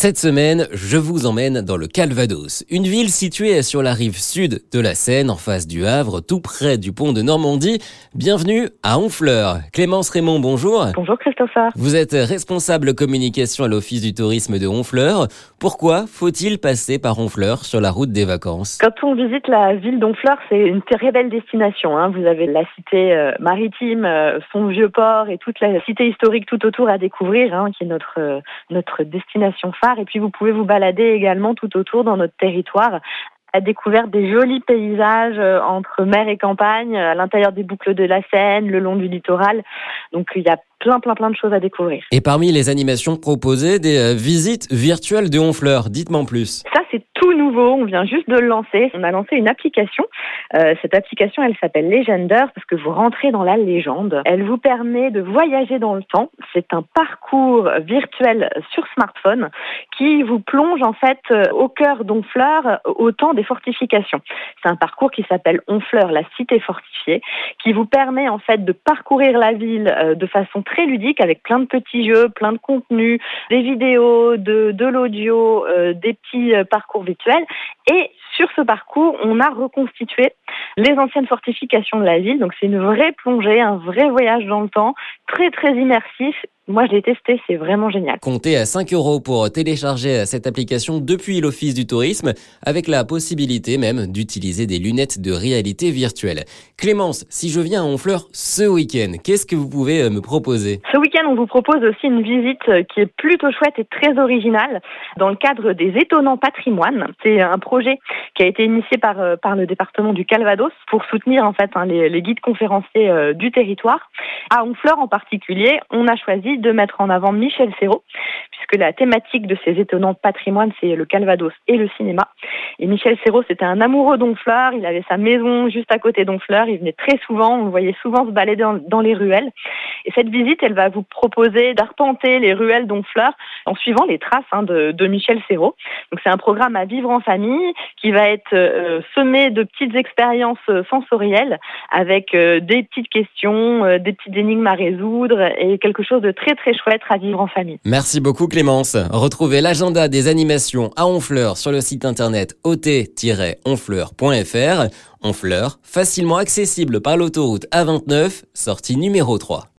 Cette semaine, je vous emmène dans le Calvados, une ville située sur la rive sud de la Seine, en face du Havre, tout près du pont de Normandie. Bienvenue à Honfleur. Clémence Raymond, bonjour. Bonjour Christopher. Vous êtes responsable communication à l'Office du tourisme de Honfleur. Pourquoi faut-il passer par Honfleur sur la route des vacances? Quand on visite la ville d'Honfleur, c'est une très belle destination. Hein. Vous avez la cité euh, maritime, euh, son vieux port et toute la cité historique tout autour à découvrir, hein, qui est notre, euh, notre destination phare. Et puis vous pouvez vous balader également tout autour dans notre territoire à découvert des jolis paysages euh, entre mer et campagne, à l'intérieur des boucles de la Seine, le long du littoral. Donc il y a plein, plein, plein de choses à découvrir. Et parmi les animations proposées, des euh, visites virtuelles de Honfleur. Dites-moi en plus. Ça, c'est On vient juste de le lancer. On a lancé une application. Euh, cette application, elle s'appelle Legender parce que vous rentrez dans la légende. Elle vous permet de voyager dans le temps. C'est un parcours virtuel sur smartphone qui vous plonge en fait euh, au cœur d'Honfleur au temps des fortifications. C'est un parcours qui s'appelle Honfleur, la cité fortifiée, qui vous permet en fait de parcourir la ville de façon très ludique avec plein de petits jeux, plein de contenus, des vidéos, de, l'audio, euh, des petits euh, parcours virtuels. Et sur ce parcours, on a reconstitué les anciennes fortifications de la ville. Donc c'est une vraie plongée, un vrai voyage dans le temps, très très immersif moi, je l'ai testé, c'est vraiment génial. Comptez à 5 euros pour télécharger cette application depuis l'Office du tourisme, avec la possibilité même d'utiliser des lunettes de réalité virtuelle. Clémence, si je viens à Honfleur ce week-end, qu'est-ce que vous pouvez euh, me proposer? Ce week-end, on vous propose aussi une visite euh, qui est plutôt chouette et très originale dans le cadre des étonnants patrimoines. C'est un projet qui a été initié par, euh, par le département du Calvados pour soutenir en fait hein, les, les, guides conférenciers du territoire. À Honfleur en particulier, on a choisi de mettre en avant Michel Serrault, puisque la thématique de ces étonnants patrimoines, c'est le Calvados et le cinéma. Et Michel Serrault, c'était un amoureux d'Honfleur, il avait sa maison juste à côté d'Honfleur, il venait très souvent, on le voyait souvent se balader dans, les ruelles. Et cette visite, elle va vous proposer d'arpenter les ruelles d'Honfleur en suivant les traces hein, de, Michel Serrault. Donc c'est un programme à vivre en famille qui va être euh, semé de petites expériences euh, sensorielles avec euh, des petites questions, des petites énigmes à résoudre et quelque chose de très très chouette à vivre en famille. Merci beaucoup Retrouvez l'agenda des animations à Honfleur sur le site internet ot-honfleur.fr. Honfleur, facilement accessible par l'autoroute A29, sortie numéro 3.